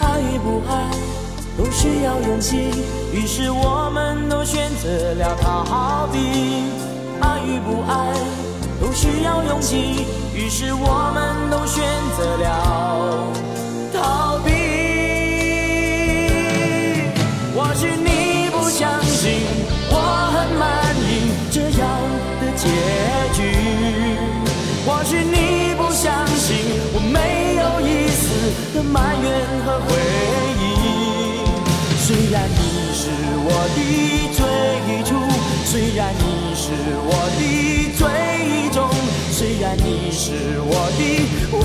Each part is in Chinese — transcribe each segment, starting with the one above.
爱与不爱都需要勇气，于是我们都选择了逃避。爱与不爱都需要勇气，于是我们都选择了的最初，虽然你是我的最终，虽然你是我的唯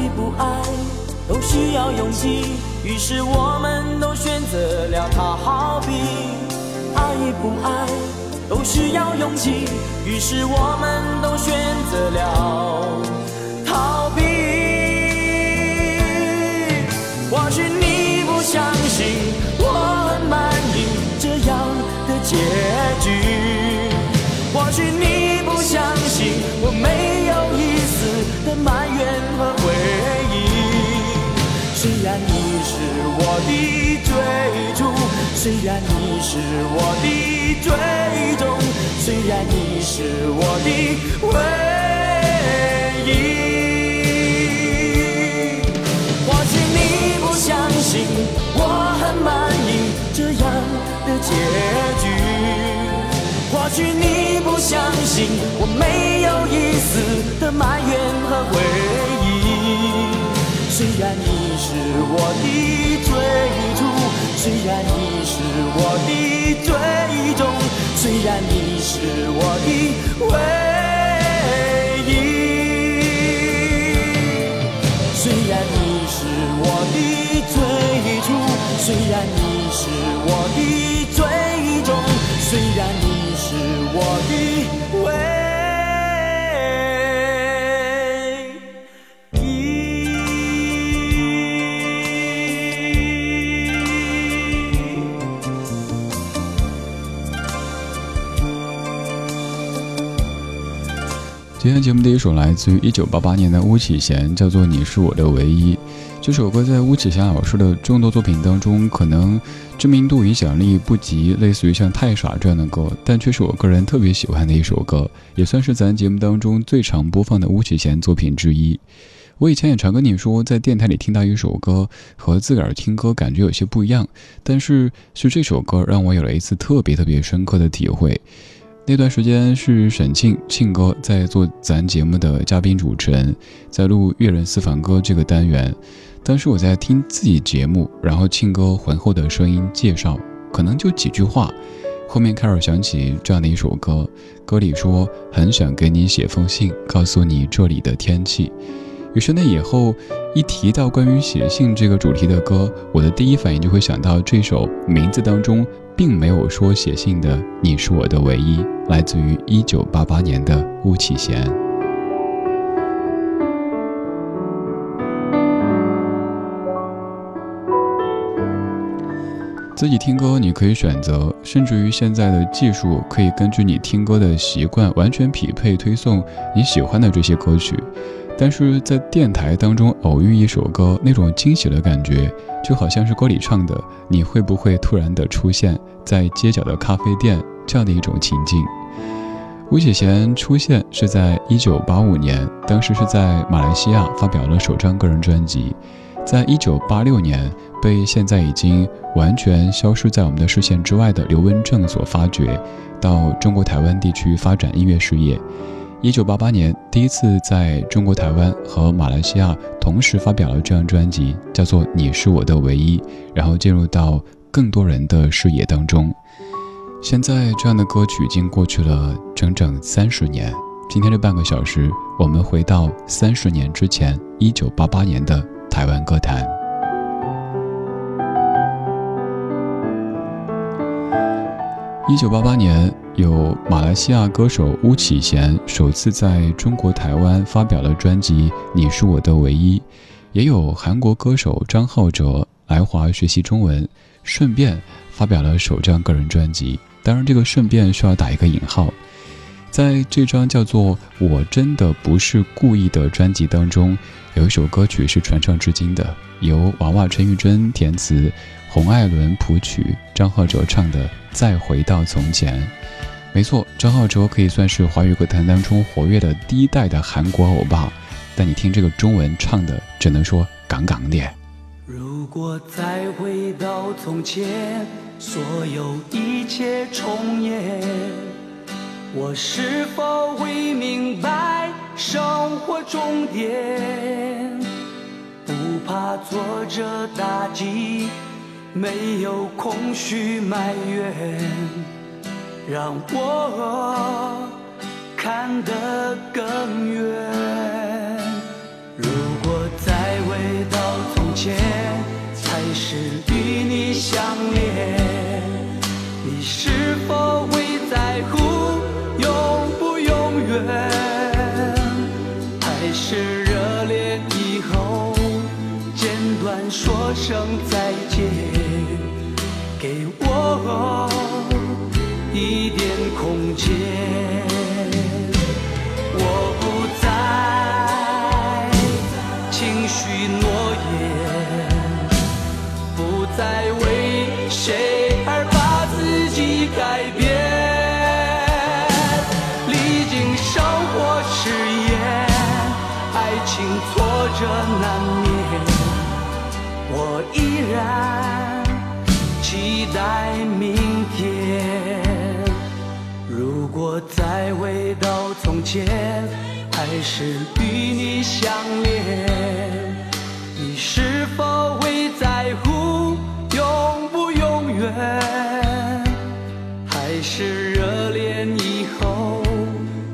爱与不爱都需要勇气，于是我们都选择了逃避。爱与不爱都需要勇气，于是我们都选择了的最初，虽然你是我的最终，虽然你是我的唯一。或许你不相信我很满意这样的结局，或许你不相信我没有一丝的埋怨和回忆。虽然你是我的最初，虽然你是我的最终，虽然你是我的唯一。虽然你是我的最初，虽然你是我的今天节目的一首来自于一九八八年的巫启贤，叫做《你是我的唯一》。这首歌在巫启贤老师的众多作品当中，可能知名度、影响力不及类似于像《太傻》这样的歌，但却是我个人特别喜欢的一首歌，也算是咱节目当中最常播放的巫启贤作品之一。我以前也常跟你说，在电台里听到一首歌和自个儿听歌感觉有些不一样，但是是这首歌让我有了一次特别特别深刻的体会。那段时间是沈庆庆哥在做咱节目的嘉宾主持人，在录《粤人私房歌》这个单元。当时我在听自己节目，然后庆哥浑厚的声音介绍，可能就几句话，后面开始响起这样的一首歌，歌里说很想给你写封信，告诉你这里的天气。于是那以后一提到关于写信这个主题的歌，我的第一反应就会想到这首名字当中。并没有说写信的你是我的唯一，来自于一九八八年的巫启贤。自己听歌你可以选择，甚至于现在的技术可以根据你听歌的习惯完全匹配推送你喜欢的这些歌曲。但是在电台当中偶遇一首歌，那种惊喜的感觉，就好像是歌里唱的：“你会不会突然的出现在街角的咖啡店？”这样的一种情境。吴启贤出现是在一九八五年，当时是在马来西亚发表了首张个人专辑，在一九八六年被现在已经完全消失在我们的视线之外的刘文正所发掘，到中国台湾地区发展音乐事业。一九八八年，第一次在中国台湾和马来西亚同时发表了这张专辑，叫做《你是我的唯一》，然后进入到更多人的视野当中。现在这样的歌曲已经过去了整整三十年。今天这半个小时，我们回到三十年之前，一九八八年的台湾歌坛。一九八八年。有马来西亚歌手巫启贤首次在中国台湾发表了专辑《你是我的唯一》，也有韩国歌手张浩哲来华学习中文，顺便发表了首张个人专辑。当然，这个“顺便”需要打一个引号。在这张叫做《我真的不是故意的》专辑当中，有一首歌曲是传唱至今的，由娃娃陈玉珍填词，洪爱伦谱曲，张浩哲唱的《再回到从前》。没错，张浩哲可以算是华语歌坛当中活跃的第一代的韩国欧巴，但你听这个中文唱的，只能说杠杠的。如果再回到从前，所有一切重演，我是否会明白生活终点？不怕挫折打击，没有空虚埋怨。让我看得更远。如果再回到从前，还是与你相恋，你是否会在乎永不永远？还是热恋以后，简短说声再见，一点空间，我不再轻许诺言，不再为谁而把自己改变。历经生活试验，爱情挫折难免，我依然待明天。如果再回到从前，还是与你相恋，你是否会在乎永不永远？还是热恋以后，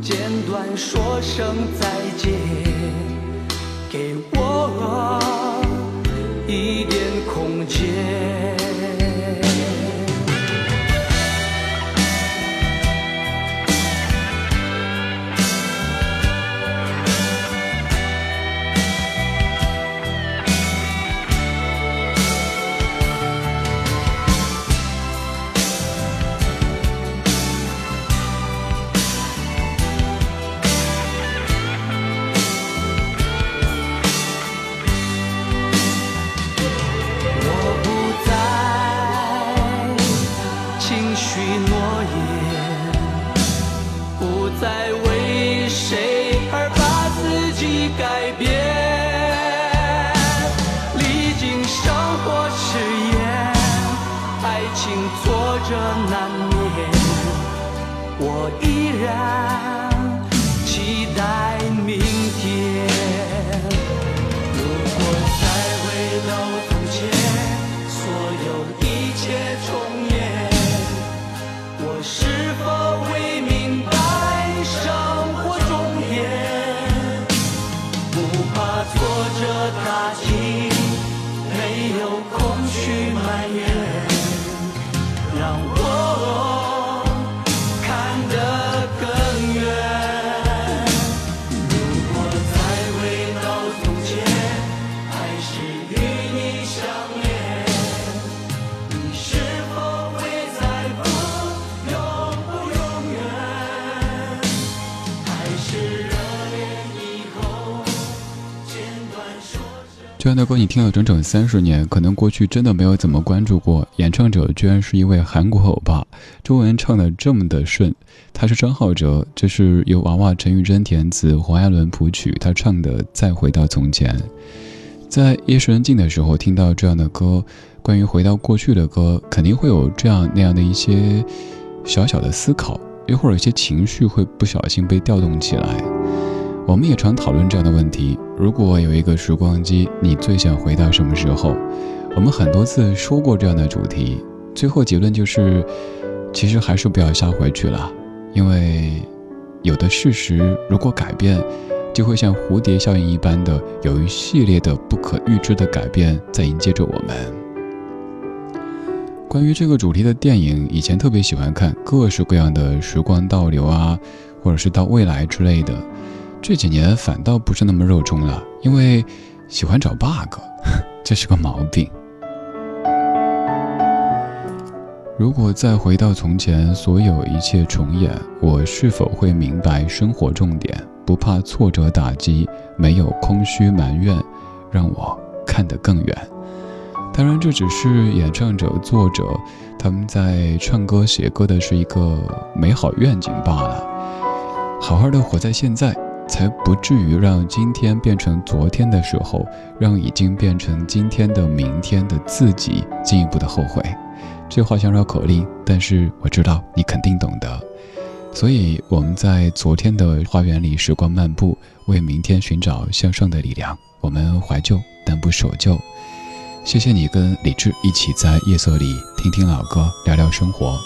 简短说声再见，着。这样的歌你听了整整三十年，可能过去真的没有怎么关注过。演唱者居然是一位韩国欧巴，中文唱的这么的顺。他是张浩哲，这是由娃娃陈玉珍填词，黄亚伦谱曲，他唱的《再回到从前》。在夜深人静的时候听到这样的歌，关于回到过去的歌，肯定会有这样那样的一些小小的思考，又或者一些情绪会不小心被调动起来。我们也常讨论这样的问题：如果有一个时光机，你最想回到什么时候？我们很多次说过这样的主题，最后结论就是，其实还是不要瞎回去了，因为有的事实如果改变，就会像蝴蝶效应一般的有一系列的不可预知的改变在迎接着我们。关于这个主题的电影，以前特别喜欢看各式各样的时光倒流啊，或者是到未来之类的。这几年反倒不是那么热衷了，因为喜欢找 bug，这是个毛病。如果再回到从前，所有一切重演，我是否会明白生活重点？不怕挫折打击，没有空虚埋怨，让我看得更远。当然，这只是演唱者、作者他们在唱歌、写歌的是一个美好愿景罢了。好好的活在现在，才不至于让今天变成昨天的时候，让已经变成今天的明天的自己进一步的后悔。这话像绕口令，但是我知道你肯定懂得。所以我们在昨天的花园里时光漫步，为明天寻找向上的力量。我们怀旧，但不守旧。谢谢你跟李志一起在夜色里听听老歌，聊聊生活。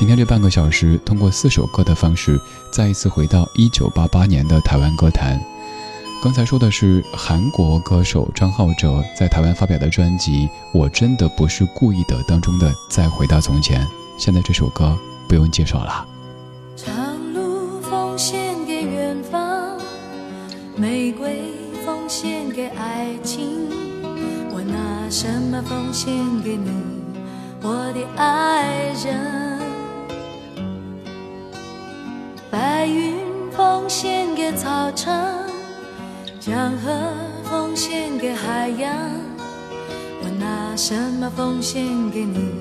今天这半个小时，通过四首歌的方式，再一次回到一九八八年的台湾歌坛。刚才说的是韩国歌手张浩哲在台湾发表的专辑《我真的不是故意的》当中的《再回到从前》。现在这首歌不用介绍了。长路奉献给远方，玫瑰奉献给爱情。我拿什么奉献给你，我的爱人？白云奉献给草场，江河奉献给海洋。我拿什么奉献给你，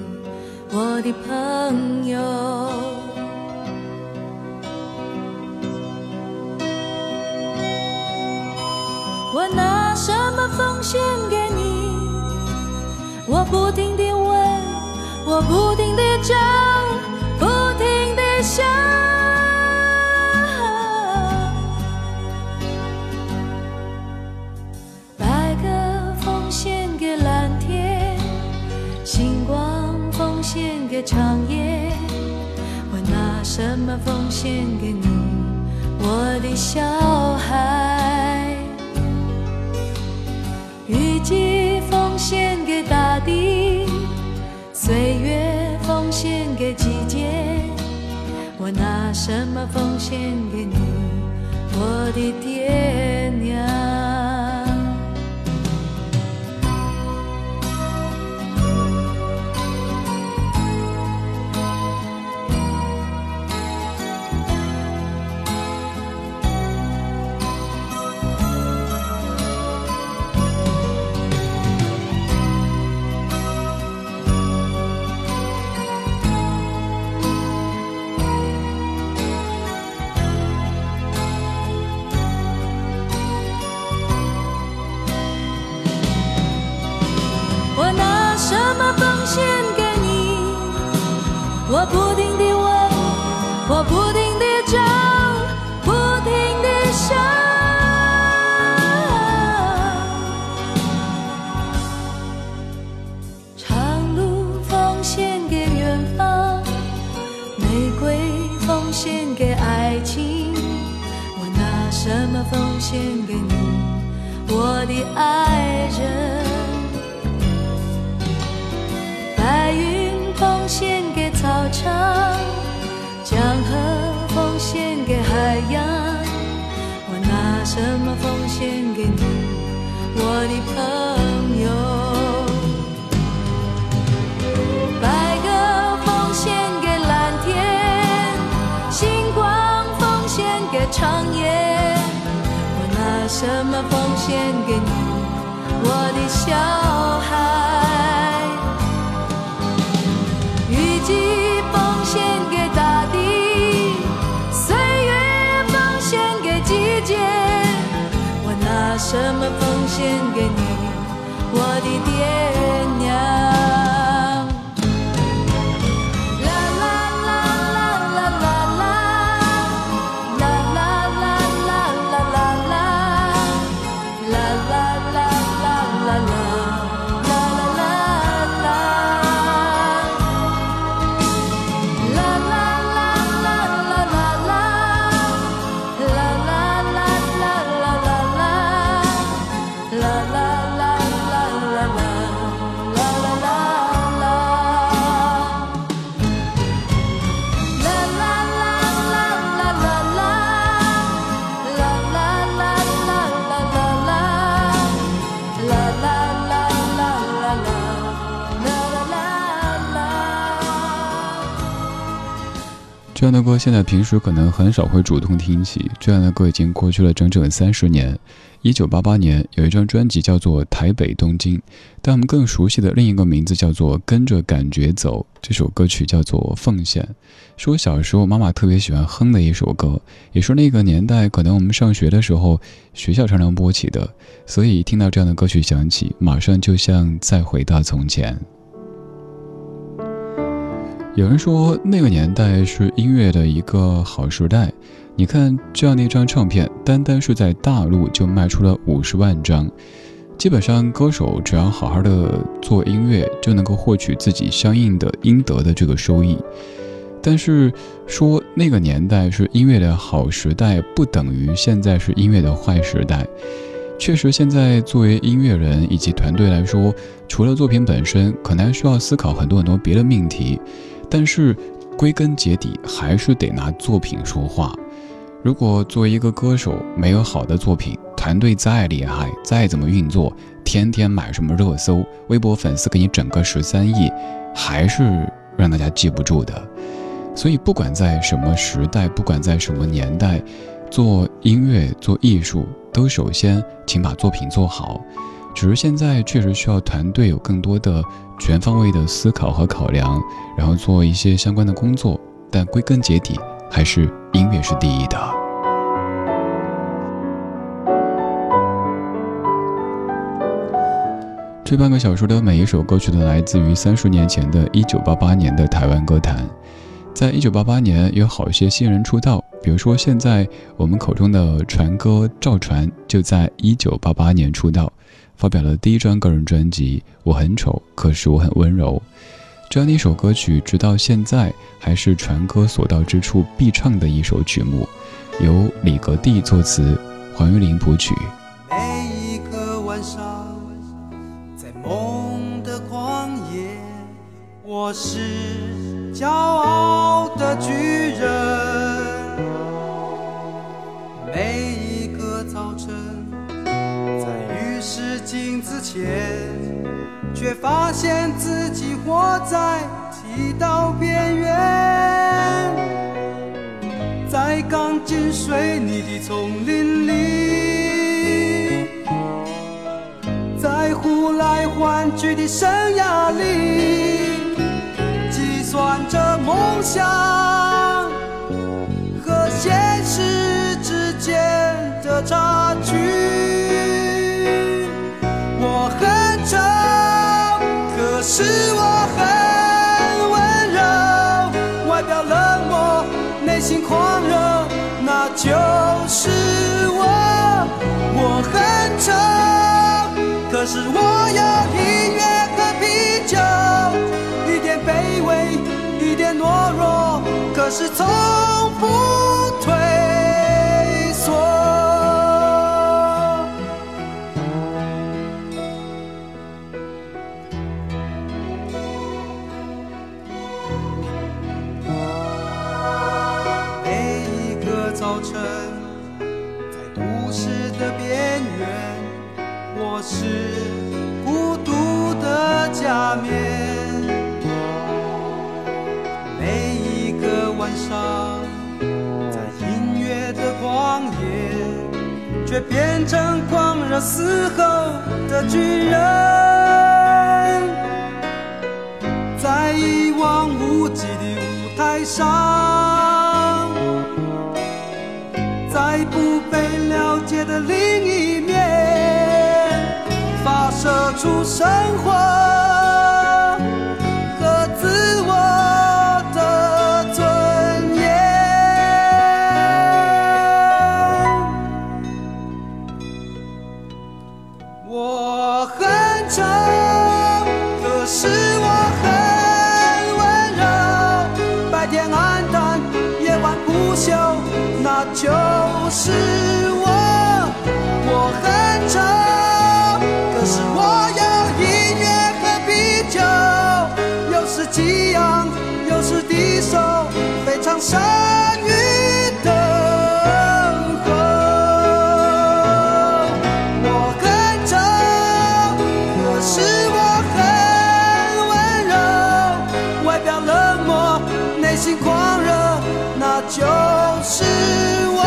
我的朋友？我拿什么奉献给你？我不停地问，我不停地找，什么奉献给你，我的小孩？雨季奉献给大地，岁月奉献给季节。我拿什么奉献给你，我的爹娘？献给你，我的小孩？雨季奉献给大地，岁月奉献给季节，我拿什么奉献这样的歌现在平时可能很少会主动听起，这样的歌已经过去了整整三十年。一九八八年有一张专辑叫做《台北东京》，但我们更熟悉的另一个名字叫做《跟着感觉走》。这首歌曲叫做《奉献》，是我小时候妈妈特别喜欢哼的一首歌，也是那个年代可能我们上学的时候学校常常播起的，所以听到这样的歌曲响起，马上就像再回到从前。有人说那个年代是音乐的一个好时代，你看这样的一张唱片，单单是在大陆就卖出了五十万张。基本上，歌手只要好好的做音乐，就能够获取自己相应的应得的这个收益。但是说那个年代是音乐的好时代，不等于现在是音乐的坏时代。确实，现在作为音乐人以及团队来说，除了作品本身，可能还需要思考很多很多别的命题。但是归根结底，还是得拿作品说话。如果作为一个歌手没有好的作品，团队再厉害，再怎么运作，天天买什么热搜，微博粉丝给你整个十三亿，还是让大家记不住的。所以，不管在什么时代，不管在什么年代，做音乐、做艺术，都首先请把作品做好。只是现在确实需要团队有更多的全方位的思考和考量，然后做一些相关的工作。但归根结底，还是音乐是第一的。这半个小时的每一首歌曲都来自于三十年前的一九八八年的台湾歌坛。在一九八八年，有好些新人出道，比如说现在我们口中的传哥赵传，就在一九八八年出道，发表了第一张个人专辑《我很丑，可是我很温柔》。这样的一首歌曲，直到现在还是传歌所到之处必唱的一首曲目，由李格弟作词，黄玉玲谱曲。每一个晚上，在梦的旷野，我是骄傲的巨前，却发现自己活在剃刀边缘。在钢筋水泥的丛林里，在呼来唤去的生涯里，计算着梦想和现实之间的差距。是我很温柔，外表冷漠，内心狂热，那就是我。我很丑，可是我有音乐和啤酒，一点卑微，一点懦弱，可是从不退的假面。每一个晚上，在音乐的旷野，却变成狂热嘶吼的巨人，在一望无际的舞台上，在不被了解的另一面，发射出生活善于等候。我很丑，可是我很温柔，外表冷漠，内心狂热，那就是我。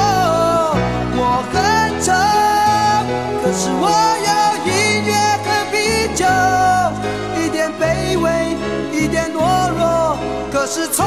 我很丑，可是我有音乐和啤酒，一点卑微，一点懦弱，可是从